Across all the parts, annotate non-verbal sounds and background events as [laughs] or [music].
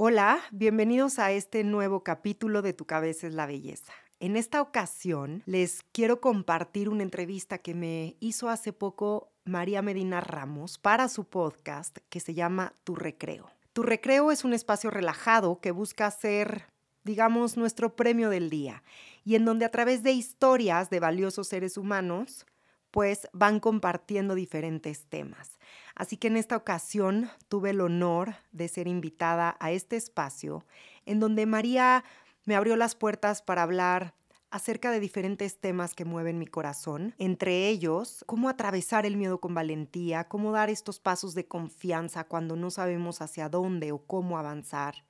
Hola, bienvenidos a este nuevo capítulo de Tu cabeza es la belleza. En esta ocasión les quiero compartir una entrevista que me hizo hace poco María Medina Ramos para su podcast que se llama Tu Recreo. Tu Recreo es un espacio relajado que busca ser, digamos, nuestro premio del día y en donde a través de historias de valiosos seres humanos, pues van compartiendo diferentes temas. Así que en esta ocasión tuve el honor de ser invitada a este espacio en donde María me abrió las puertas para hablar acerca de diferentes temas que mueven mi corazón, entre ellos cómo atravesar el miedo con valentía, cómo dar estos pasos de confianza cuando no sabemos hacia dónde o cómo avanzar,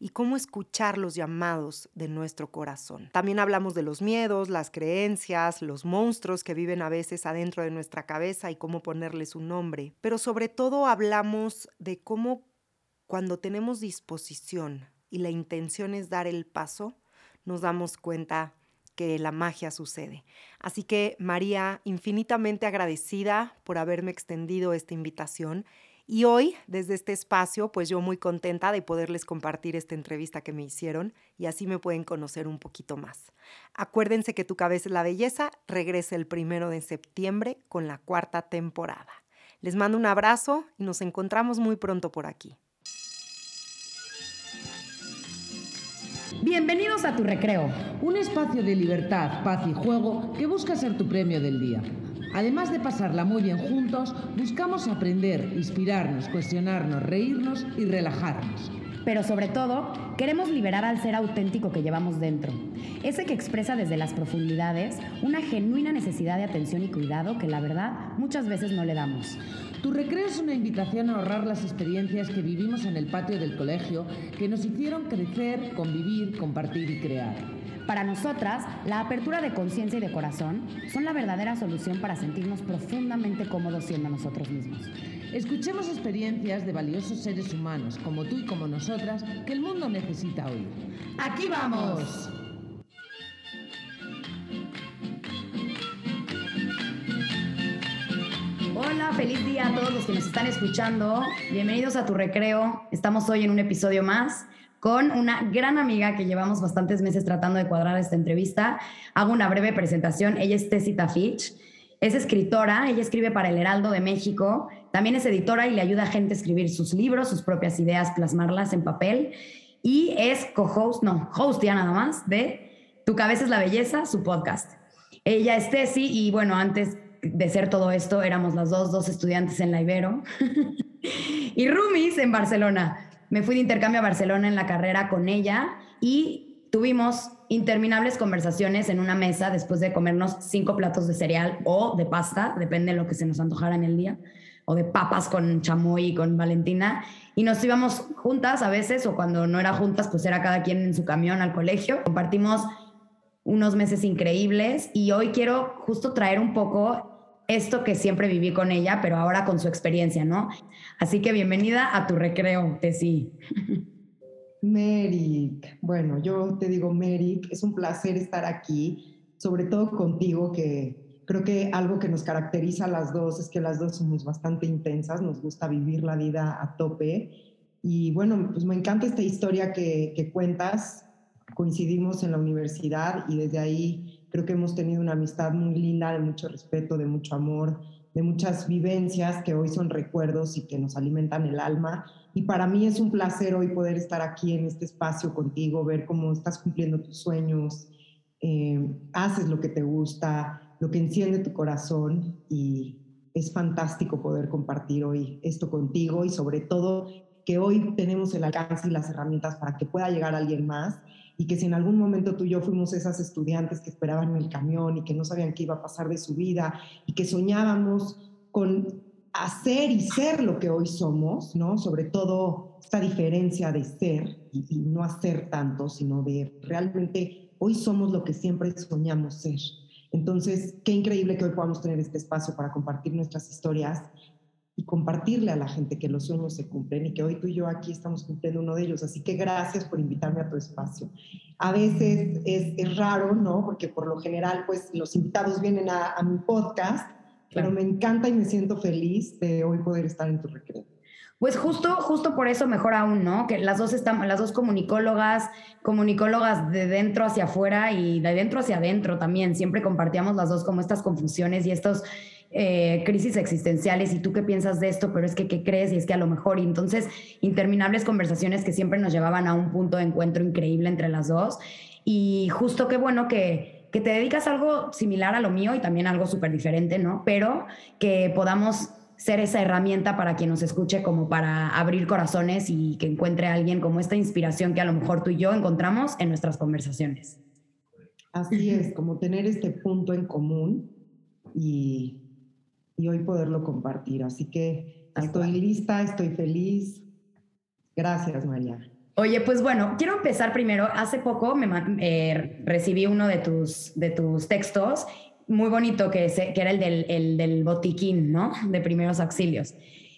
y cómo escuchar los llamados de nuestro corazón. También hablamos de los miedos, las creencias, los monstruos que viven a veces adentro de nuestra cabeza y cómo ponerles un nombre. Pero sobre todo hablamos de cómo cuando tenemos disposición y la intención es dar el paso, nos damos cuenta que la magia sucede. Así que María, infinitamente agradecida por haberme extendido esta invitación y hoy, desde este espacio, pues yo muy contenta de poderles compartir esta entrevista que me hicieron y así me pueden conocer un poquito más. Acuérdense que Tu cabeza es la belleza regresa el primero de septiembre con la cuarta temporada. Les mando un abrazo y nos encontramos muy pronto por aquí. Bienvenidos a Tu Recreo, un espacio de libertad, paz y juego que busca ser tu premio del día. Además de pasarla muy bien juntos, buscamos aprender, inspirarnos, cuestionarnos, reírnos y relajarnos. Pero sobre todo, queremos liberar al ser auténtico que llevamos dentro, ese que expresa desde las profundidades una genuina necesidad de atención y cuidado que la verdad muchas veces no le damos. Tu recreo es una invitación a ahorrar las experiencias que vivimos en el patio del colegio que nos hicieron crecer, convivir, compartir y crear. Para nosotras, la apertura de conciencia y de corazón son la verdadera solución para sentirnos profundamente cómodos siendo nosotros mismos. Escuchemos experiencias de valiosos seres humanos, como tú y como nosotras, que el mundo necesita oír. ¡Aquí vamos! Hola, feliz día a todos los que nos están escuchando. Bienvenidos a tu recreo. Estamos hoy en un episodio más con una gran amiga que llevamos bastantes meses tratando de cuadrar esta entrevista. Hago una breve presentación. Ella es Tessita Fitch. Es escritora, ella escribe para El Heraldo de México, también es editora y le ayuda a gente a escribir sus libros, sus propias ideas, plasmarlas en papel. Y es co-host, no, host ya nada más, de Tu cabeza es la belleza, su podcast. Ella es Tessie y bueno, antes de ser todo esto, éramos las dos, dos estudiantes en la Ibero [laughs] y roomies en Barcelona me fui de intercambio a Barcelona en la carrera con ella y tuvimos interminables conversaciones en una mesa después de comernos cinco platos de cereal o de pasta, depende de lo que se nos antojara en el día, o de papas con chamoy y con Valentina. Y nos íbamos juntas a veces, o cuando no era juntas, pues era cada quien en su camión al colegio. Compartimos unos meses increíbles y hoy quiero justo traer un poco esto que siempre viví con ella, pero ahora con su experiencia, ¿no? Así que bienvenida a tu recreo, Tessy. Merrick, bueno, yo te digo, Merrick, es un placer estar aquí, sobre todo contigo, que creo que algo que nos caracteriza a las dos es que las dos somos bastante intensas, nos gusta vivir la vida a tope. Y bueno, pues me encanta esta historia que, que cuentas. Coincidimos en la universidad y desde ahí Creo que hemos tenido una amistad muy linda, de mucho respeto, de mucho amor, de muchas vivencias que hoy son recuerdos y que nos alimentan el alma. Y para mí es un placer hoy poder estar aquí en este espacio contigo, ver cómo estás cumpliendo tus sueños, eh, haces lo que te gusta, lo que enciende tu corazón y es fantástico poder compartir hoy esto contigo y sobre todo que hoy tenemos el alcance y las herramientas para que pueda llegar alguien más y que si en algún momento tú y yo fuimos esas estudiantes que esperaban el camión y que no sabían qué iba a pasar de su vida y que soñábamos con hacer y ser lo que hoy somos, ¿no? Sobre todo esta diferencia de ser y, y no hacer tanto, sino de realmente hoy somos lo que siempre soñamos ser. Entonces, qué increíble que hoy podamos tener este espacio para compartir nuestras historias y compartirle a la gente que los sueños se cumplen y que hoy tú y yo aquí estamos cumpliendo uno de ellos. Así que gracias por invitarme a tu espacio. A veces es, es raro, ¿no? Porque por lo general, pues los invitados vienen a, a mi podcast, pero me encanta y me siento feliz de hoy poder estar en tu recreo. Pues justo, justo por eso mejor aún, ¿no? Que las dos están, las dos comunicólogas, comunicólogas de dentro hacia afuera y de dentro hacia adentro también. Siempre compartíamos las dos como estas confusiones y estos eh, crisis existenciales y tú qué piensas de esto, pero es que qué crees y es que a lo mejor. Y entonces, interminables conversaciones que siempre nos llevaban a un punto de encuentro increíble entre las dos. Y justo qué bueno que, que te dedicas algo similar a lo mío y también algo súper diferente, ¿no? Pero que podamos ser esa herramienta para quien nos escuche, como para abrir corazones y que encuentre a alguien como esta inspiración que a lo mejor tú y yo encontramos en nuestras conversaciones. Así es, como tener este punto en común y y hoy poderlo compartir. Así que estoy lista, estoy feliz. Gracias, María. Oye, pues bueno, quiero empezar primero. Hace poco me eh, recibí uno de tus, de tus textos, muy bonito, que, que era el del, el del botiquín, ¿no? De primeros auxilios.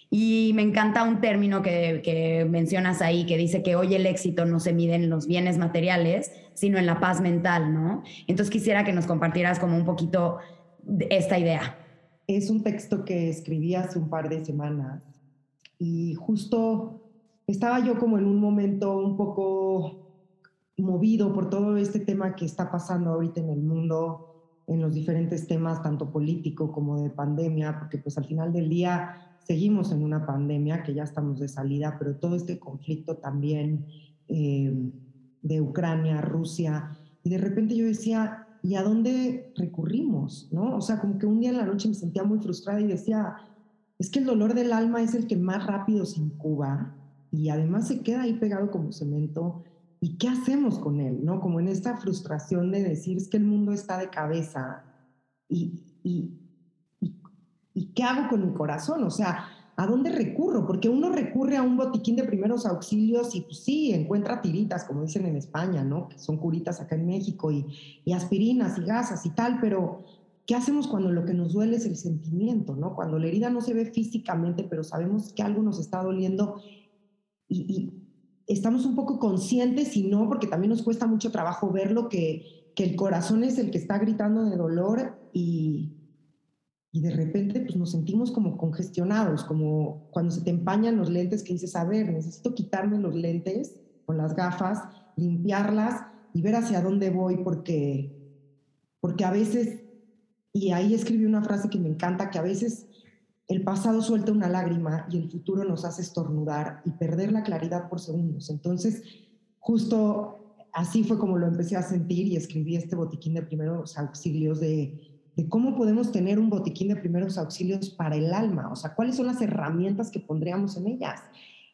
Y me encanta un término que, que, mencionas ahí, que dice que hoy el éxito no se mide en los bienes materiales, sino en la paz mental, ¿no? Entonces quisiera que nos compartieras como un poquito esta idea es un texto que escribí hace un par de semanas y justo estaba yo como en un momento un poco movido por todo este tema que está pasando ahorita en el mundo, en los diferentes temas, tanto político como de pandemia, porque pues al final del día seguimos en una pandemia, que ya estamos de salida, pero todo este conflicto también eh, de Ucrania, Rusia, y de repente yo decía, ¿y a dónde recurrimos? ¿no? O sea, como que un día en la noche me sentía muy frustrada y decía, es que el dolor del alma es el que más rápido se incuba y además se queda ahí pegado como cemento. ¿Y qué hacemos con él? ¿no? Como en esta frustración de decir, es que el mundo está de cabeza y, y, y, y ¿qué hago con mi corazón? O sea, ¿a dónde recurro? Porque uno recurre a un botiquín de primeros auxilios y pues sí, encuentra tiritas, como dicen en España, ¿no? Que son curitas acá en México y, aspirinas y gasas y tal, pero ¿qué hacemos cuando lo que nos duele es el sentimiento, ¿no? Cuando la herida no se ve físicamente, pero sabemos que algo nos está doliendo y, y estamos un poco conscientes y no, porque también nos cuesta mucho trabajo verlo, que, que el corazón es el que está gritando de dolor y y de repente pues nos sentimos como congestionados, como cuando se te empañan los lentes que dices, a ver, necesito quitarme los lentes con las gafas, limpiarlas y ver hacia dónde voy porque, porque a veces, y ahí escribí una frase que me encanta, que a veces el pasado suelta una lágrima y el futuro nos hace estornudar y perder la claridad por segundos. Entonces, justo así fue como lo empecé a sentir y escribí este botiquín de primeros auxilios de de cómo podemos tener un botiquín de primeros auxilios para el alma, o sea, cuáles son las herramientas que pondríamos en ellas.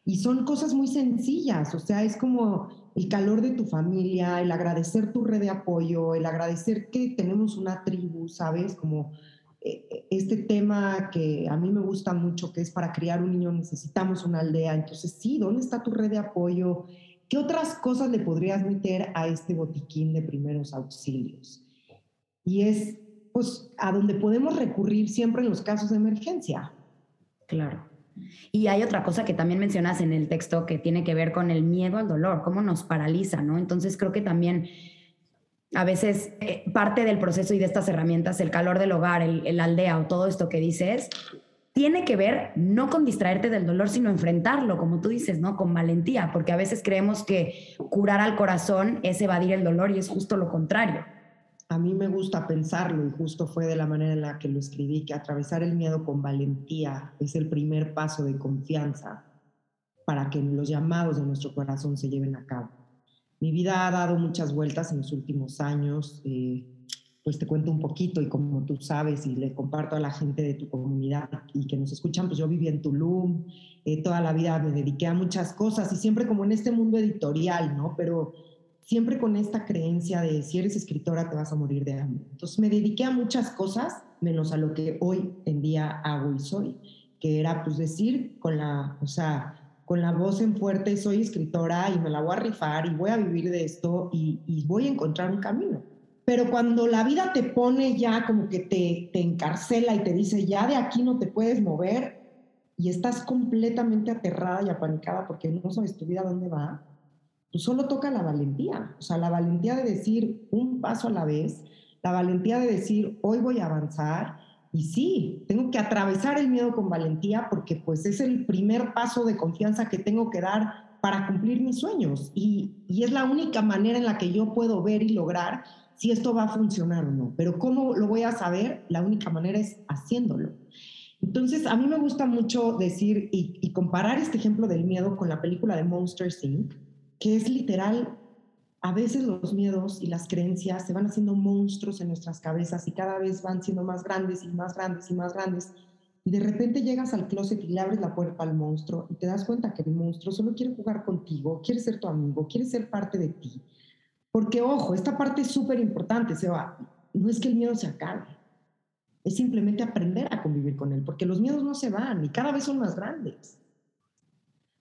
Y son cosas muy sencillas, o sea, es como el calor de tu familia, el agradecer tu red de apoyo, el agradecer que tenemos una tribu, ¿sabes? Como eh, eh, este tema que a mí me gusta mucho, que es para criar un niño necesitamos una aldea. Entonces, sí, ¿dónde está tu red de apoyo? ¿Qué otras cosas le podrías meter a este botiquín de primeros auxilios? Y es pues a donde podemos recurrir siempre en los casos de emergencia. Claro. Y hay otra cosa que también mencionas en el texto que tiene que ver con el miedo al dolor, cómo nos paraliza, ¿no? Entonces creo que también a veces eh, parte del proceso y de estas herramientas, el calor del hogar, el, el, aldea o todo esto que dices, tiene que ver no con distraerte del dolor, sino enfrentarlo, como tú dices, ¿no? Con valentía, porque a veces creemos que curar al corazón es evadir el dolor y es justo lo contrario a mí me gusta pensarlo y justo fue de la manera en la que lo escribí, que atravesar el miedo con valentía es el primer paso de confianza para que los llamados de nuestro corazón se lleven a cabo. Mi vida ha dado muchas vueltas en los últimos años, eh, pues te cuento un poquito y como tú sabes y le comparto a la gente de tu comunidad y que nos escuchan, pues yo viví en Tulum, eh, toda la vida me dediqué a muchas cosas y siempre como en este mundo editorial, ¿no? Pero siempre con esta creencia de si eres escritora te vas a morir de hambre. Entonces me dediqué a muchas cosas, menos a lo que hoy en día hago y soy, que era pues decir con la, o sea, con la voz en fuerte, soy escritora y me la voy a rifar y voy a vivir de esto y, voy a encontrar un camino. Pero cuando la vida te pone ya como que te, te encarcela y te dice, ya de aquí no te puedes mover y estás completamente aterrada y apanicada porque no sabes tu vida dónde va, pues solo toca la valentía, o sea, la valentía de decir un paso a la vez, la valentía de decir, hoy voy a avanzar Y sí, tengo que atravesar el miedo con valentía porque pues es el primer paso de confianza que tengo que dar para cumplir mis sueños. Y, y es la única manera en la que yo puedo ver y lograr si esto va a funcionar o no. Pero ¿cómo lo voy a saber? La única manera es haciéndolo. Entonces, a mí me gusta mucho decir y, y comparar este ejemplo del miedo con la película de Monsters Inc., que es literal a veces los miedos y las creencias se van haciendo monstruos en nuestras cabezas y cada vez van siendo más grandes y más grandes y más grandes. Y de repente llegas al closet y le abres la puerta al monstruo y te das cuenta que el monstruo solo quiere jugar contigo, quiere ser tu amigo, quiere ser parte de ti. Porque, ojo, esta parte es súper importante, Seba. No es que el miedo se acabe, es simplemente aprender a convivir con él, porque los miedos no se van y cada vez son más grandes.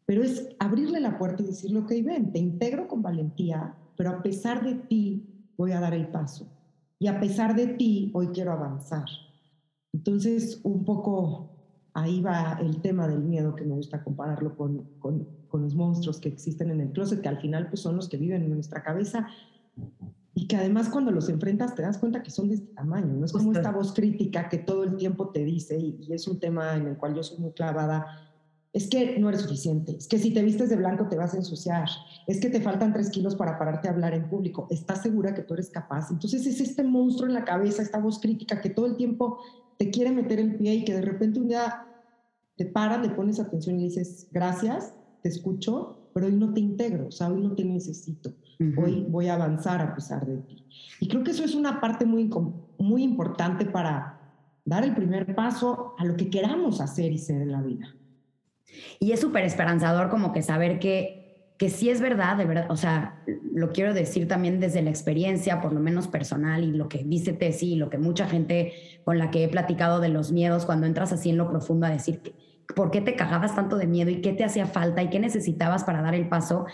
Pero es abrirle la puerta y decirle, ok, ven, te integro con valentía, pero a pesar de ti voy a dar el paso. Y a pesar de ti hoy quiero avanzar. Entonces, un poco ahí va el tema del miedo, que me gusta compararlo con, con, con, los monstruos que existen en el closet, que al final pues, son los que viven en nuestra cabeza y que además cuando los enfrentas te das cuenta que son de este tamaño. No es como esta voz crítica que todo el tiempo te dice, y, y es un tema en el cual yo soy muy clavada, es que no eres suficiente, es que si te vistes de blanco te vas a ensuciar, es que te faltan tres kilos para pararte a hablar en público, estás segura que tú eres capaz. Entonces es este monstruo en la cabeza, esta voz crítica que todo el tiempo te quiere meter el pie y que de repente un día te paras, le pones atención y le dices, gracias, te escucho, pero hoy no te integro, o sea, hoy no te necesito, hoy voy a avanzar a pesar de ti. Y creo que eso es una parte muy, muy importante para dar el primer paso a lo que queramos hacer y ser en la vida. Y es súper esperanzador como que saber que, que sí es verdad, de verdad, o sea, lo quiero decir también desde la experiencia, por lo menos personal, y lo que dice Tessy, y lo que mucha gente con la que he platicado de los miedos, cuando entras así en lo profundo a decir, ¿por qué te cagabas tanto de miedo y qué te hacía falta y qué necesitabas para dar el paso?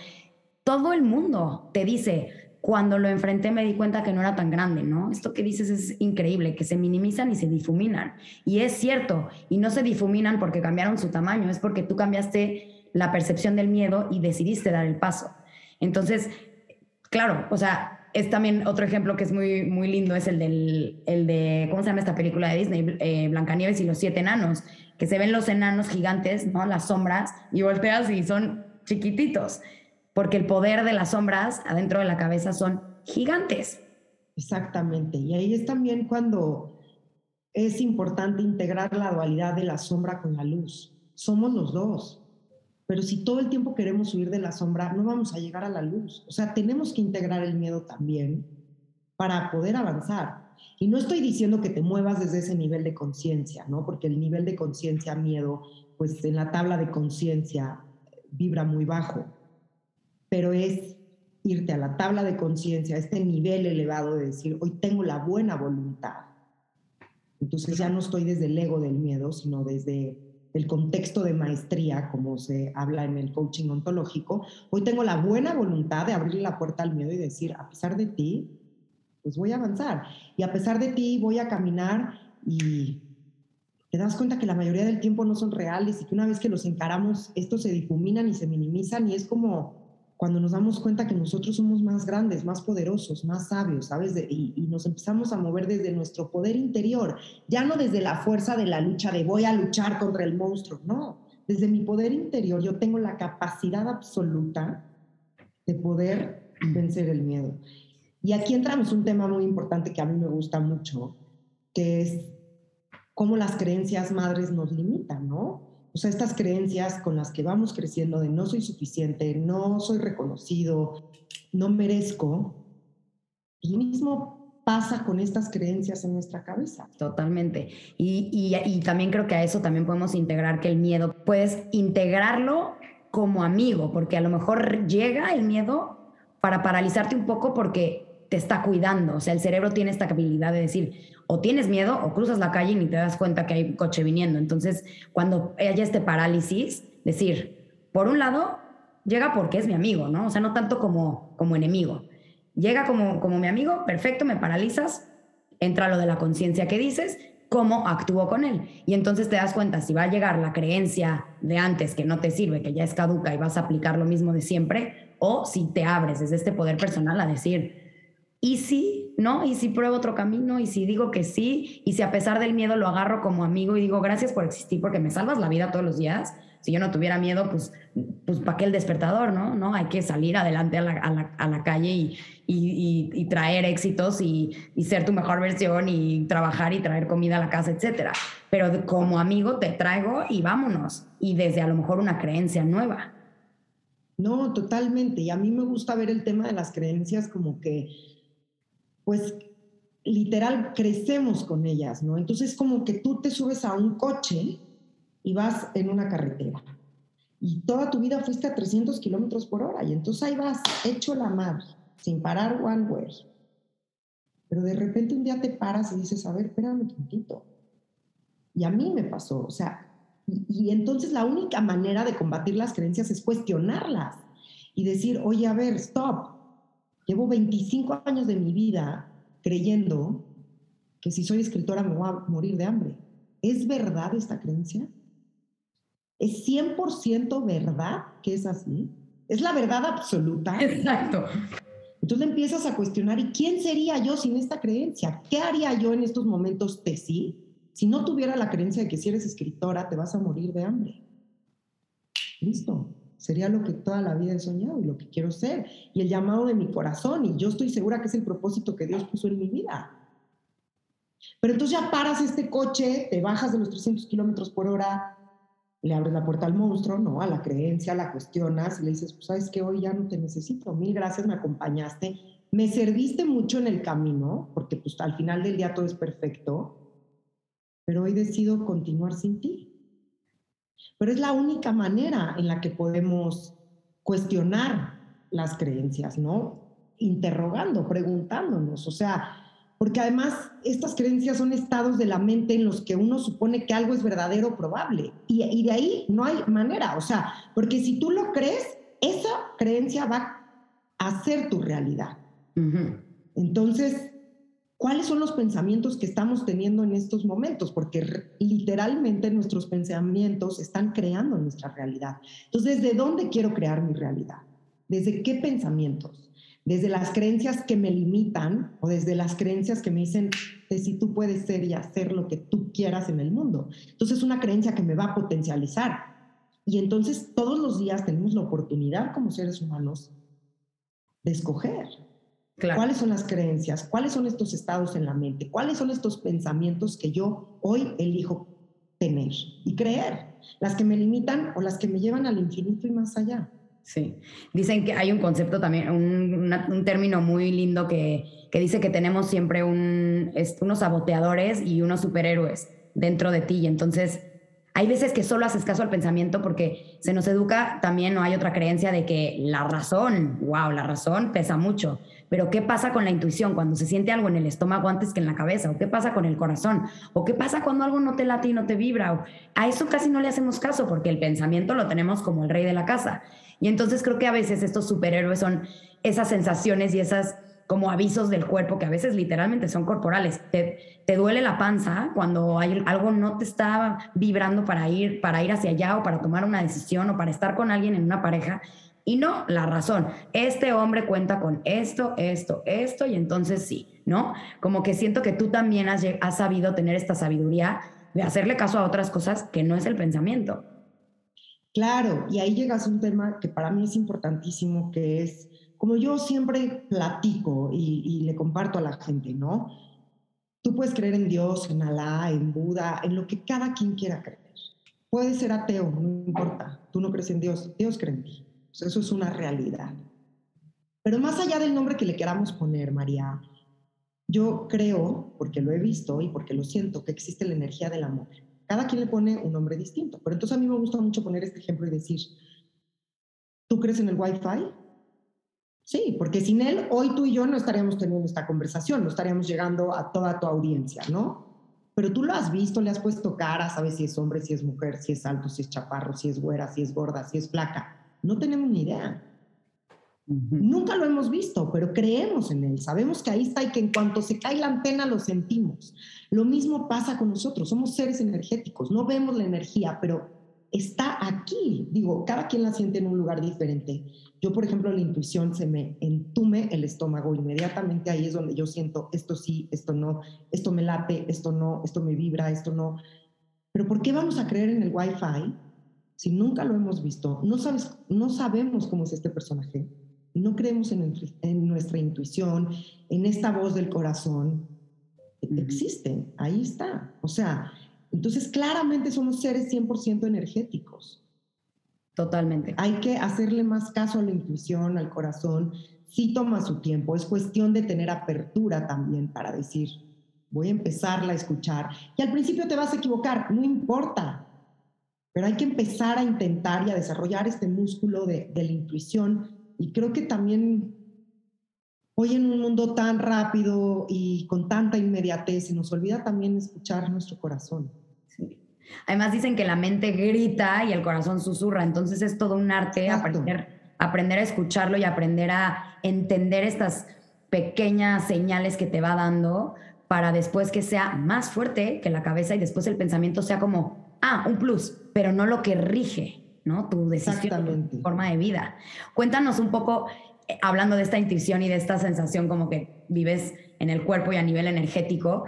Todo el mundo te dice, cuando lo enfrenté me di cuenta que no era tan grande, ¿no? Esto que dices es increíble, que se minimizan y se difuminan. Y es cierto, y no se difuminan porque cambiaron su tamaño, es porque tú cambiaste la percepción del miedo y decidiste dar el paso. Entonces, claro, o sea, es también otro ejemplo que es muy, muy lindo, es el, del, el de, ¿cómo se llama esta película de Disney? Eh, Blancanieves y los siete enanos, que se ven los enanos gigantes, ¿no? Las sombras, y volteas y son chiquititos porque el poder de las sombras adentro de la cabeza son gigantes. Exactamente, y ahí es también cuando es importante integrar la dualidad de la sombra con la luz. Somos los dos, pero si todo el tiempo queremos huir de la sombra, no vamos a llegar a la luz. O sea, tenemos que integrar el miedo también para poder avanzar. Y no estoy diciendo que te muevas desde ese nivel de conciencia, ¿no? Porque el nivel de conciencia, miedo, pues en la tabla de conciencia vibra muy bajo pero es irte a la tabla de conciencia, a este nivel elevado de decir, hoy tengo la buena voluntad. Entonces ya no estoy desde el ego del miedo, sino desde el contexto de maestría, como se habla en el coaching ontológico. Hoy tengo la buena voluntad de abrir la puerta al miedo y decir, a pesar de ti, pues voy a avanzar. Y a pesar de ti, voy a caminar y te das cuenta que la mayoría del tiempo no son reales y que una vez que los encaramos, estos se difuminan y se minimizan y es como cuando nos damos cuenta que nosotros somos más grandes, más poderosos, más sabios, ¿sabes? y, y, nos empezamos a mover desde nuestro poder interior, ya no desde la fuerza de la lucha de voy a luchar contra el monstruo, no, desde mi poder interior yo tengo la capacidad absoluta de poder vencer el miedo. Y aquí entramos un tema muy importante que a mí me gusta mucho, que es cómo las creencias madres nos limitan, ¿no? O sea, estas creencias con las que vamos creciendo de no soy suficiente, no soy reconocido, no merezco, pues lo mismo pasa con estas creencias en nuestra cabeza. Totalmente. Y, y, y, también creo que a eso también podemos integrar que el miedo, puedes integrarlo como amigo, porque a lo mejor llega el miedo para paralizarte un poco porque te está cuidando. O sea, el cerebro tiene esta habilidad de decir, o tienes miedo o cruzas la calle y ni te das cuenta que hay un coche viniendo. Entonces, cuando haya este parálisis, decir, por un lado, llega porque es mi amigo, ¿no? O sea, no tanto como, como enemigo. Llega como, como mi amigo, perfecto, me paralizas, entra lo de la conciencia que dices, cómo actúo con él. Y entonces te das cuenta si va a llegar la creencia de antes que no te sirve, que ya es caduca y vas a aplicar lo mismo de siempre, o si te abres desde este poder personal a decir, ¿y si, no? ¿Y si pruebo otro camino? ¿Y si digo que sí? ¿Y si a pesar del miedo lo agarro como amigo y digo, gracias por existir porque me salvas la vida todos los días? Si yo no tuviera miedo, pues, pues ¿para qué el despertador, no? ¿No? Hay que salir adelante a la, a la, a la calle y, y, y, traer éxitos y, ser tu mejor versión y trabajar y traer comida a la casa, etcétera. Pero como amigo te traigo y vámonos. Y desde a lo mejor una creencia nueva. No, totalmente. Y a mí me gusta ver el tema de las creencias como que, pues, literal, crecemos con ellas, ¿no? Entonces, como que tú te subes a un coche y vas en una carretera. Y toda tu vida fuiste a 300 kilómetros por hora. Y entonces ahí vas, hecho la madre, sin parar one way. Pero de repente un día te paras y dices, a ver, espérame un poquito. Y a mí me pasó, o sea, y, y, entonces la única manera de combatir las creencias es cuestionarlas y decir, oye, a ver, stop. Llevo 25 años de mi vida creyendo que si soy escritora me voy a morir de hambre. ¿Es verdad esta creencia? ¿Es 100% verdad que es así? ¿Es la verdad absoluta? Exacto. Entonces empiezas a cuestionar, ¿y quién sería yo sin esta creencia? ¿Qué haría yo en estos momentos de sí si no tuviera la creencia de que si eres escritora te vas a morir de hambre? Listo. Sería lo que toda la vida he soñado y lo que quiero ser. Y el llamado de mi corazón. Y yo estoy segura que es el propósito que Dios puso en mi vida. Pero entonces ya paras este coche, te bajas de los 300 kilómetros por hora, le abres la puerta al monstruo, ¿no? A la creencia, la cuestionas y le dices, pues sabes que hoy ya no te necesito, mil gracias, me acompañaste, me serviste mucho en el camino, porque pues al final del día todo es perfecto, pero hoy decido continuar sin ti. Pero es la única manera en la que podemos cuestionar las creencias, ¿no? Interrogando, preguntándonos, o sea, porque además estas creencias son estados de la mente en los que uno supone que algo es verdadero o probable. Y, de ahí no hay manera, o sea, porque si tú lo crees, esa creencia va a ser tu realidad. Entonces, ¿cuáles son los pensamientos que estamos teniendo en estos momentos? Porque literalmente nuestros pensamientos están creando nuestra realidad. Entonces, ¿desde dónde quiero crear mi realidad? ¿Desde qué pensamientos? desde las creencias que me limitan o desde las creencias que me dicen de si tú puedes ser y hacer lo que tú quieras en el mundo. Entonces es una creencia que me va a potencializar. Y entonces todos los días tenemos la oportunidad como seres humanos de escoger. ¿Cuáles son las creencias? ¿Cuáles son estos estados en la mente? ¿Cuáles son estos pensamientos que yo hoy elijo tener y creer? Las que me limitan o las que me llevan al infinito y más allá. Sí, dicen que hay un concepto también, un, un término muy lindo que, que, dice que tenemos siempre un, unos saboteadores y unos superhéroes dentro de ti. Y entonces hay veces que solo haces caso al pensamiento porque se nos educa también, no hay otra creencia de que la razón, wow, la razón pesa mucho. Pero ¿qué pasa con la intuición cuando se siente algo en el estómago antes que en la cabeza? ¿O qué pasa con el corazón? ¿O qué pasa cuando algo no te late y no te vibra? a eso casi no le hacemos caso porque el pensamiento lo tenemos como el rey de la casa. Y entonces creo que a veces estos superhéroes son esas sensaciones y esas como avisos del cuerpo que a veces literalmente son corporales. Te, te, duele la panza cuando hay, algo no te está vibrando para ir, para ir hacia allá o para tomar una decisión o para estar con alguien en una pareja. Y no, la razón, este hombre cuenta con esto, esto, esto, y entonces sí, ¿no? Como que siento que tú también has, has sabido tener esta sabiduría de hacerle caso a otras cosas que no es el pensamiento. Claro, y ahí llegas a un tema que para mí es importantísimo, que es, como yo siempre platico y, le comparto a la gente, ¿no? Tú puedes creer en Dios, en Alá, en Buda, en lo que cada quien quiera creer. Puedes ser ateo, no importa. Tú no crees en Dios, Dios cree en ti. Eso es una realidad. Pero más allá del nombre que le queramos poner, María, yo creo, porque lo he visto y porque lo siento, que existe la energía del amor. Cada quien le pone un nombre distinto. Pero entonces a mí me gusta mucho poner este ejemplo y decir, ¿tú crees en el Wi-Fi? Sí, porque sin él, hoy tú y yo no estaríamos teniendo esta conversación, no estaríamos llegando a toda tu audiencia, ¿no? Pero tú lo has visto, le has puesto cara, sabes si es hombre, si es mujer, si es alto, si es chaparro, si es güera, si es gorda, si es flaca. No tenemos ni idea. Nunca lo hemos visto, pero creemos en él. Sabemos que ahí está y que en cuanto se cae la antena lo sentimos. Lo mismo pasa con nosotros. Somos seres energéticos. No vemos la energía, pero está aquí. Digo, cada quien la siente en un lugar diferente. Yo, por ejemplo, la intuición se me entume el estómago. Inmediatamente ahí es donde yo siento esto sí, esto no, esto me late, esto no, esto me vibra, esto no. Pero ¿por qué vamos a creer en el Wi-Fi si nunca lo hemos visto? No, sabes, no sabemos cómo es este personaje. No creemos en, en nuestra intuición, en esta voz del corazón. Existe, ahí está. O sea, entonces claramente somos seres 100% energéticos. Totalmente. Hay que hacerle más caso a la intuición, al corazón. Sí toma su tiempo, es cuestión de tener apertura también para decir, voy a empezarla a escuchar. Y al principio te vas a equivocar, no importa, pero hay que empezar a intentar y a desarrollar este músculo de, de la intuición. Y creo que también hoy en un mundo tan rápido y con tanta inmediatez, se nos olvida también escuchar nuestro corazón. Además dicen que la mente grita y el corazón susurra, entonces es todo un arte aprender, aprender a escucharlo y aprender a entender estas pequeñas señales que te va dando para después que sea más fuerte que la cabeza y después el pensamiento sea como, ah, un plus, pero no lo que rige, ¿no? Tu decisión, tu forma de vida. Cuéntanos un poco, eh, hablando de esta intuición y de esta sensación como que vives en el cuerpo y a nivel energético,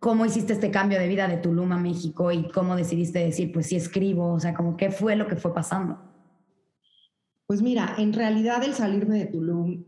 cómo hiciste este cambio de vida de Tulum a México y cómo decidiste decir, pues sí escribo, o sea, como qué fue lo que fue pasando. Pues mira, en realidad el salirme de Tulum,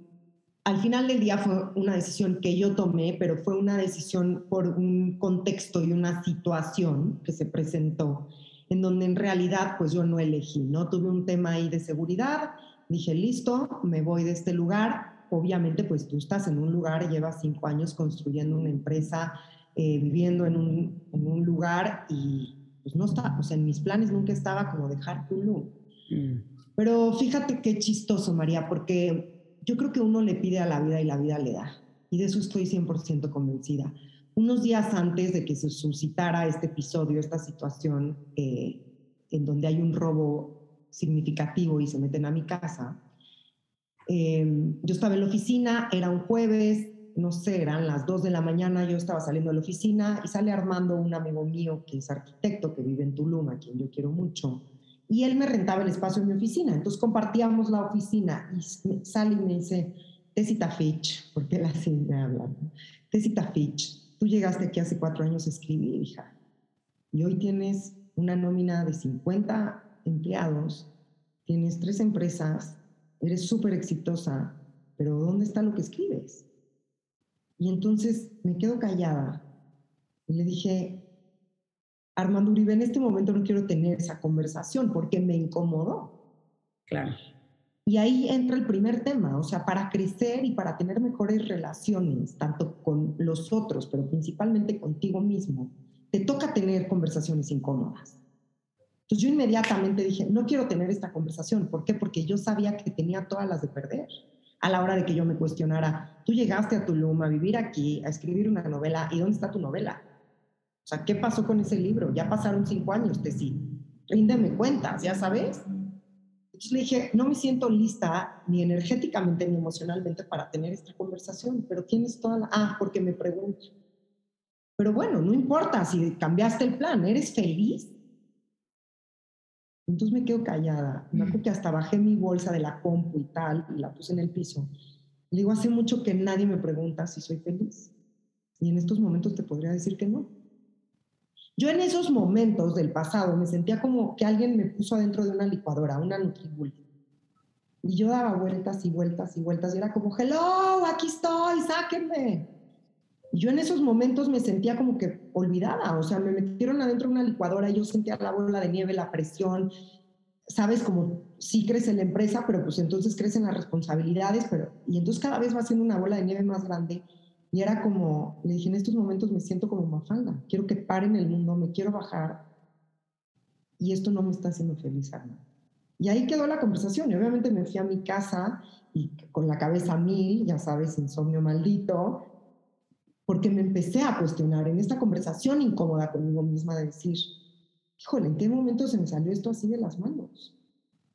al final del día fue una decisión que yo tomé, pero fue una decisión por un contexto y una situación que se presentó, en donde en realidad pues yo no elegí, ¿no? Tuve un tema ahí de seguridad, dije, listo, me voy de este lugar. Obviamente pues tú estás en un lugar, llevas cinco años construyendo una empresa, eh, viviendo en un, en un, lugar y pues no está, o sea, en mis planes nunca estaba como dejar Tulum. Mm. Pero fíjate qué chistoso, María, porque yo creo que uno le pide a la vida y la vida le da. Y de eso estoy 100% convencida. Unos días antes de que se suscitara este episodio, esta situación eh, en donde hay un robo significativo y se meten a mi casa, eh, yo estaba en la oficina, era un jueves, no sé, eran las 2 de la mañana, yo estaba saliendo de la oficina y sale Armando, un amigo mío que es arquitecto, que vive en Tulum, a quien yo quiero mucho, y él me rentaba el espacio en mi oficina. Entonces compartíamos la oficina y sale y me dice, Tessita Fitch, porque él así me habla, Tessita Fitch, tú llegaste aquí hace cuatro años a escribir, hija, y hoy tienes una nómina de 50 empleados, tienes tres empresas, eres súper exitosa, pero ¿dónde está lo que escribes? Y entonces me quedo callada y le dije, Armando Uribe, en este momento no quiero tener esa conversación porque me incomodó. Claro. Y ahí entra el primer tema, o sea, para crecer y para tener mejores relaciones, tanto con los otros, pero principalmente contigo mismo, te toca tener conversaciones incómodas. Entonces yo inmediatamente dije, no quiero tener esta conversación. ¿Por qué? Porque yo sabía que tenía todas las de perder a la hora de que yo me cuestionara, tú llegaste a Tulum a vivir aquí, a escribir una novela, ¿y dónde está tu novela? O sea, ¿qué pasó con ese libro? Ya pasaron cinco años, te sí. Ríndeme cuentas, ya sabes. Entonces le dije, no me siento lista ni energéticamente ni emocionalmente para tener esta conversación, pero tienes toda la... Ah, porque me pregunto. Pero bueno, no importa si cambiaste el plan, ¿eres feliz? Entonces me quedo callada. Me acuerdo que hasta bajé mi bolsa de la compu y tal y la puse en el piso. Le digo, hace mucho que nadie me pregunta si soy feliz. Y en estos momentos te podría decir que no. Yo en esos momentos del pasado me sentía como que alguien me puso adentro de una licuadora, una Nutribullet. Y yo daba vueltas y vueltas y vueltas y era como, hello, aquí estoy, sáquenme. Y yo en esos momentos me sentía como que olvidada, o sea, me metieron adentro de una licuadora y yo sentía la bola de nieve, la presión, sabes, como sí crece la empresa, pero pues entonces crecen las responsabilidades, pero, y entonces cada vez va siendo una bola de nieve más grande. Y era como, le dije, en estos momentos me siento como mafalda, quiero que paren el mundo, me quiero bajar, y esto no me está haciendo feliz, Arna. Y ahí quedó la conversación, y obviamente me fui a mi casa y con la cabeza mil, ya sabes, insomnio maldito, porque me empecé a cuestionar en esta conversación incómoda conmigo misma de decir, híjole, ¿en qué momento se me salió esto así de las manos?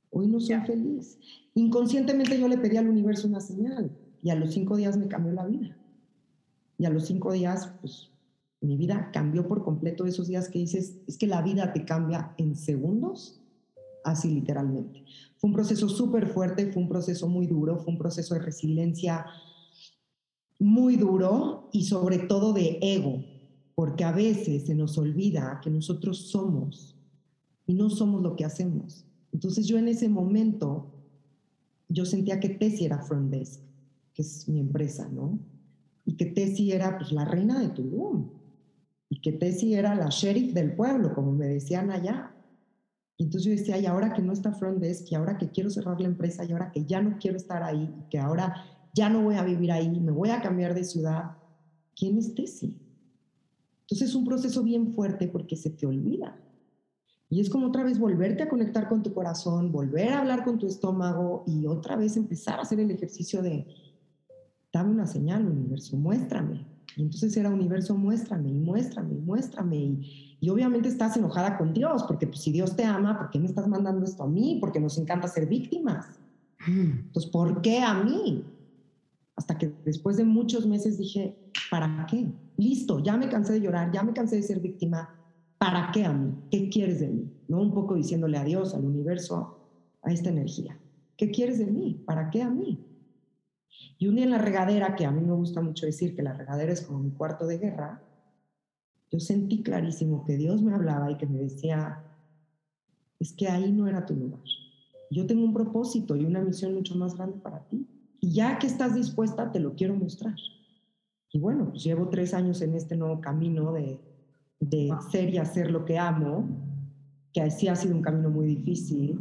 Hoy no soy feliz. Inconscientemente yo le pedí al universo una señal y a los cinco días me cambió la vida. Y a los cinco días, pues mi vida cambió por completo esos días que dices, es que la vida te cambia en segundos así literalmente. Fue un proceso súper fuerte, fue un proceso muy duro, fue un proceso de resiliencia muy duro y sobre todo de ego, porque a veces se nos olvida que nosotros somos y no somos lo que hacemos. Entonces yo en ese momento, yo sentía que Tessie era Front Desk, que es mi empresa, ¿no? Y que Tessie era pues la reina de Tulum. Y que Tessie era la sheriff del pueblo, como me decían allá. Y entonces yo decía, y ahora que no está Front Desk, y ahora que quiero cerrar la empresa, y ahora que ya no quiero estar ahí, y que ahora ya no voy a vivir ahí, me voy a cambiar de ciudad, ¿quién es Tessie? Entonces es un proceso bien fuerte porque se te olvida. Y es como otra vez volverte a conectar con tu corazón, volver a hablar con tu estómago y otra vez empezar a hacer el ejercicio de, dame una señal, universo, muéstrame. Y entonces era universo, muéstrame, y muéstrame, y muéstrame. Y, y obviamente estás enojada con Dios, porque pues, si Dios te ama, ¿por qué me estás mandando esto a mí? Porque nos encanta ser víctimas. Entonces, ¿por qué a mí? Hasta que después de muchos meses dije, ¿para qué? Listo, ya me cansé de llorar, ya me cansé de ser víctima, ¿para qué a mí? ¿Qué quieres de mí? ¿No? Un poco diciéndole a Dios, al universo, a esta energía. ¿Qué quieres de mí? ¿Para qué a mí? Y un día en la regadera, que a mí me gusta mucho decir que la regadera es como mi cuarto de guerra, yo sentí clarísimo que Dios me hablaba y que me decía, es que ahí no era tu lugar. Yo tengo un propósito y una misión mucho más grande para ti. Y ya que estás dispuesta, te lo quiero mostrar. Y bueno, pues llevo tres años en este nuevo camino de de ser y hacer lo que amo, que sí ha sido un camino muy difícil.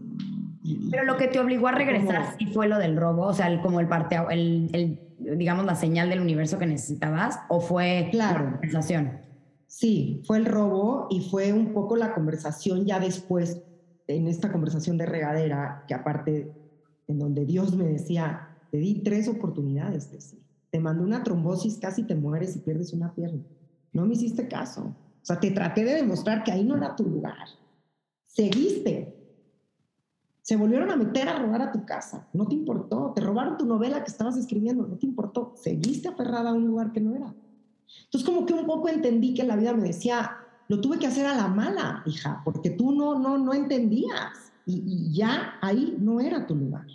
Pero lo que te obligó a regresar sí fue lo del robo, o sea, como el parte, el, el, digamos, la señal del universo que necesitabas, o fue claro. la conversación. Sí, fue el robo y fue un poco la conversación ya después, en esta conversación de regadera, que aparte, en donde Dios me decía, te di tres oportunidades, decir. te mandó una trombosis, casi te mueres y pierdes una pierna. No me hiciste caso o sea, te traté de demostrar que ahí no era tu lugar. Seguiste. Se volvieron a meter a robar a tu casa. No te importó. Te robaron tu novela que estabas escribiendo. No te importó. Seguiste aferrada a un lugar que no era. Entonces, como que un poco entendí que la vida me decía, lo tuve que hacer a la mala, hija, porque tú no, no, no entendías. Y, y ya ahí no era tu lugar.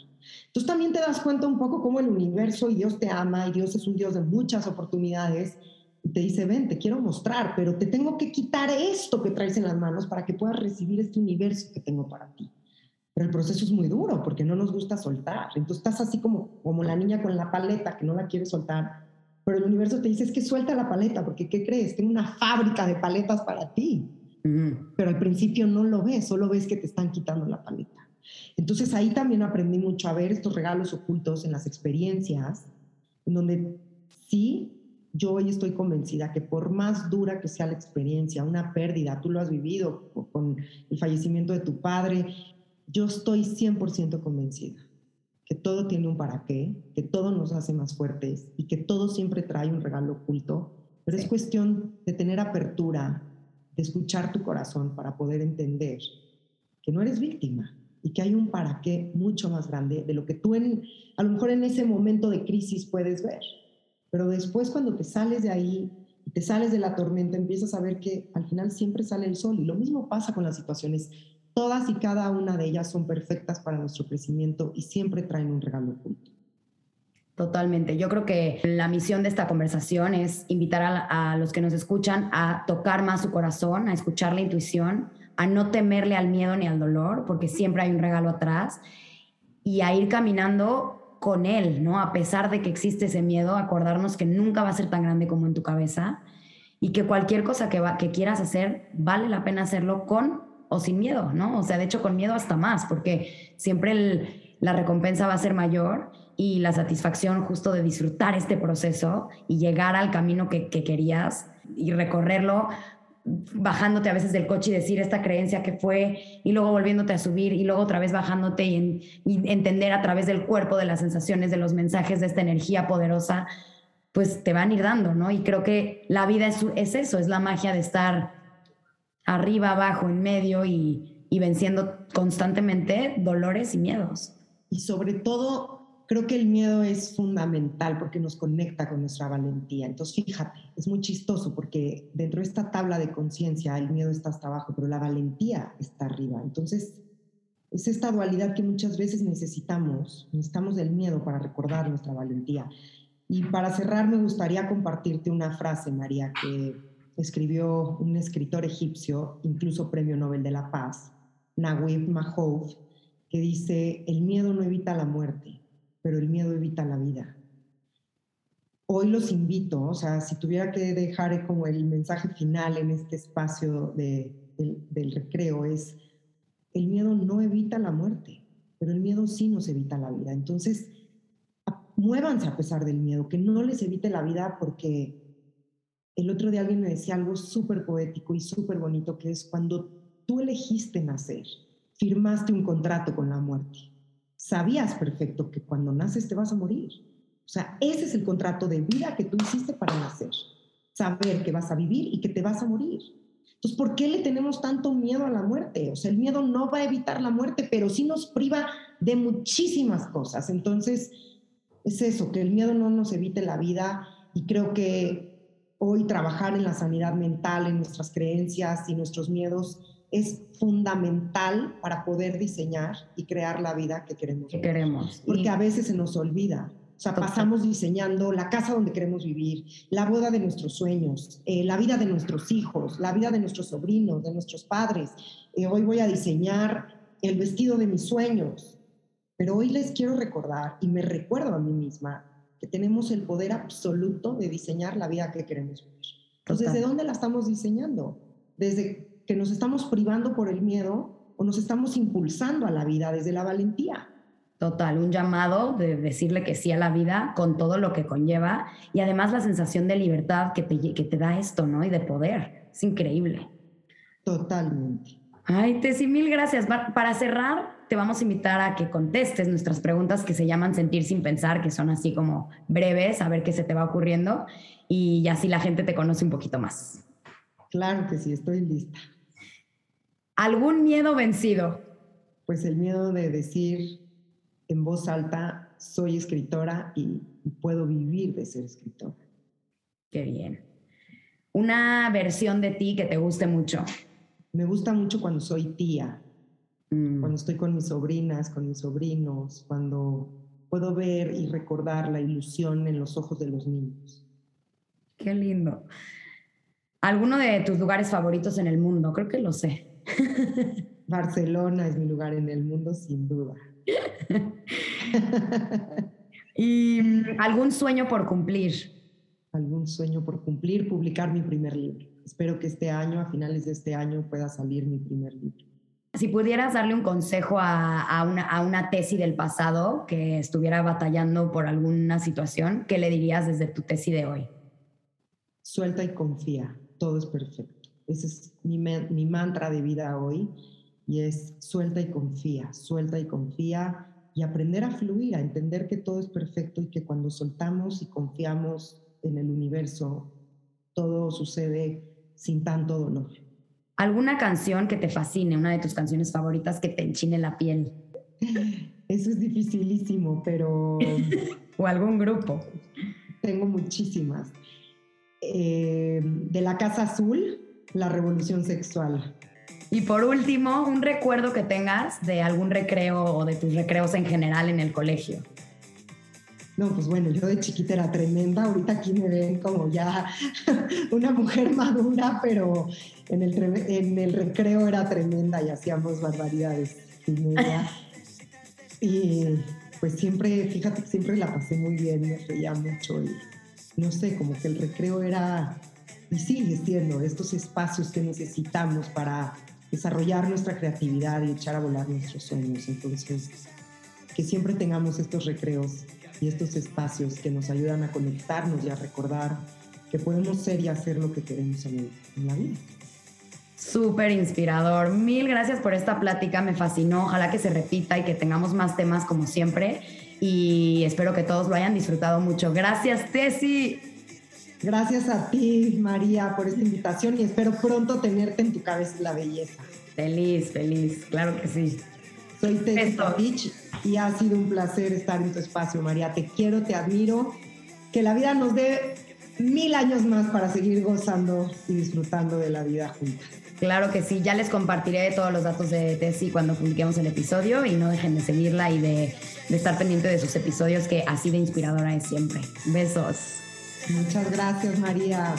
Entonces también te das cuenta un poco cómo el universo y Dios te ama y Dios es un Dios de muchas oportunidades y te dice, ven, te quiero mostrar, pero te tengo que quitar esto que traes en las manos para que puedas recibir este universo que tengo para ti. Pero el proceso es muy duro porque no nos gusta soltar. Entonces estás así como, como la niña con la paleta que no la quiere soltar, pero el universo te dice, es que suelta la paleta, porque ¿qué crees? Tengo una fábrica de paletas para ti. Pero al principio no lo ves, solo ves que te están quitando la paleta. Entonces ahí también aprendí mucho a ver estos regalos ocultos en las experiencias, en donde sí yo hoy estoy convencida que por más dura que sea la experiencia, una pérdida, tú lo has vivido con el fallecimiento de tu padre, yo estoy 100% convencida que todo tiene un para qué, que todo nos hace más fuertes y que todo siempre trae un regalo oculto, pero es cuestión de tener apertura, de escuchar tu corazón para poder entender que no eres víctima y que hay un para qué mucho más grande de lo que tú en, a lo mejor en ese momento de crisis puedes ver. Pero después cuando te sales de ahí y te sales de la tormenta, empiezas a ver que al final siempre sale el sol. Y lo mismo pasa con las situaciones. Todas y cada una de ellas son perfectas para nuestro crecimiento y siempre traen un regalo oculto. Totalmente. Yo creo que la misión de esta conversación es invitar a, los que nos escuchan a tocar más su corazón, a escuchar la intuición, a no temerle al miedo ni al dolor, porque siempre hay un regalo atrás, y a ir caminando con él, ¿no? A pesar de que existe ese miedo, acordarnos que nunca va a ser tan grande como en tu cabeza y que cualquier cosa que quieras hacer, vale la pena hacerlo con o sin miedo, ¿no? O sea, de hecho con miedo hasta más, porque siempre la recompensa va a ser mayor y la satisfacción justo de disfrutar este proceso y llegar al camino que, que querías y recorrerlo bajándote a veces del coche y decir esta creencia que fue y luego volviéndote a subir y luego otra vez bajándote y, entender a través del cuerpo, de las sensaciones, de los mensajes, de esta energía poderosa, pues te van a ir dando, ¿no? Y creo que la vida es, es eso, es la magia de estar arriba, abajo, en medio y, y venciendo constantemente dolores y miedos. Y sobre todo creo que el miedo es fundamental porque nos conecta con nuestra valentía. Entonces, fíjate, es muy chistoso porque dentro de esta tabla de conciencia el miedo está hasta abajo, pero la valentía está arriba. Entonces, es esta dualidad que muchas veces necesitamos. Necesitamos del miedo para recordar nuestra valentía. Y para cerrar, me gustaría compartirte una frase, María, que escribió un escritor egipcio, incluso premio Nobel de la Paz, Naguib Mahfouz, que dice, el miedo no evita la muerte, pero el miedo evita la vida. Hoy los invito, o sea, si tuviera que dejar como el mensaje final en este espacio del recreo, es el miedo no evita la muerte, pero el miedo sí nos evita la vida. Entonces, muévanse a pesar del miedo, que no les evite la vida porque el otro día alguien me decía algo súper poético y súper bonito, que es cuando tú elegiste nacer, firmaste un contrato con la muerte. Sabías perfecto que cuando naces te vas a morir. O sea, ese es el contrato de vida que tú hiciste para nacer. Saber que vas a vivir y que te vas a morir. Entonces, ¿por qué le tenemos tanto miedo a la muerte? O sea, el miedo no va a evitar la muerte, pero sí nos priva de muchísimas cosas. Entonces, es eso, que el miedo no nos evite la vida y creo que hoy trabajar en la sanidad mental, en nuestras creencias y nuestros miedos es fundamental para poder diseñar y crear la vida que queremos. Que queremos. Porque a veces se nos olvida. O sea, pasamos diseñando la casa donde queremos vivir, la boda de nuestros sueños, eh, la vida de nuestros hijos, la vida de nuestros sobrinos, de nuestros padres. Eh, hoy voy a diseñar el vestido de mis sueños. Pero hoy les quiero recordar, y me recuerdo a mí misma, que tenemos el poder absoluto de diseñar la vida que queremos vivir. Entonces, ¿desde dónde la estamos diseñando? Desde que nos estamos privando por el miedo o nos estamos impulsando a la vida desde la valentía. Total, un llamado de decirle que sí a la vida con todo lo que conlleva y además la sensación de libertad que te, que te da esto, ¿no? Y de poder. Es increíble. Totalmente. Ay, Tessy, mil gracias. Para cerrar, te vamos a invitar a que contestes nuestras preguntas que se llaman sentir sin pensar, que son así como breves, a ver qué se te va ocurriendo y así la gente te conoce un poquito más. Claro que sí, estoy lista. ¿Algún miedo vencido? Pues el miedo de decir en voz alta, soy escritora y puedo vivir de ser escritora. Qué bien. Una versión de ti que te guste mucho. Me gusta mucho cuando soy tía, mm. cuando estoy con mis sobrinas, con mis sobrinos, cuando puedo ver y recordar la ilusión en los ojos de los niños. Qué lindo. ¿Alguno de tus lugares favoritos en el mundo? Creo que lo sé. [laughs] Barcelona es mi lugar en el mundo, sin duda. [laughs] ¿Y mm, algún sueño por cumplir? Algún sueño por cumplir, publicar mi primer libro. Espero que este año, a finales de este año, pueda salir mi primer libro. Si pudieras darle un consejo a, una, a una tesis del pasado que estuviera batallando por alguna situación, ¿qué le dirías desde tu tesis de hoy? Suelta y confía, todo es perfecto. Ese es mi, mi mantra de vida hoy y es suelta y confía, suelta y confía y aprender a fluir, a entender que todo es perfecto y que cuando soltamos y confiamos en el universo, todo sucede sin tanto dolor. ¿Alguna canción que te fascine, una de tus canciones favoritas que te enchine la piel? Eso es dificilísimo, pero... [laughs] o algún grupo. Tengo muchísimas. Eh, de la Casa Azul, La Revolución Sexual. Y por último, un recuerdo que tengas de algún recreo o de tus recreos en general en el colegio. No, pues bueno, yo de chiquita era tremenda, ahorita aquí me ven como ya [laughs] una mujer madura, pero en el, en el recreo era tremenda y hacíamos barbaridades. [laughs] Y, pues siempre, fíjate que siempre la pasé muy bien, me reía mucho y no sé, como que el recreo era y sigue siendo estos espacios que necesitamos para desarrollar nuestra creatividad y echar a volar nuestros sueños. Entonces, que siempre tengamos estos recreos y estos espacios que nos ayudan a conectarnos y a recordar que podemos ser y hacer lo que queremos en, la vida. Súper inspirador. Mil gracias por esta plática, me fascinó. Ojalá que se repita y que tengamos más temas como siempre. Y espero que todos lo hayan disfrutado mucho. Gracias, Tessy. Gracias a ti, María, por esta invitación y espero pronto tenerte en tu cabeza la belleza. Feliz, feliz, claro que sí. Soy Tessa Beach y ha sido un placer estar en tu espacio, María. Te quiero, te admiro. Que la vida nos dé mil años más para seguir gozando y disfrutando de la vida juntas. Claro que sí, ya les compartiré todos los datos de Tessie cuando publiquemos el episodio y no dejen de seguirla y de, de estar pendiente de sus episodios que así de inspiradora es siempre. Besos. Muchas gracias María.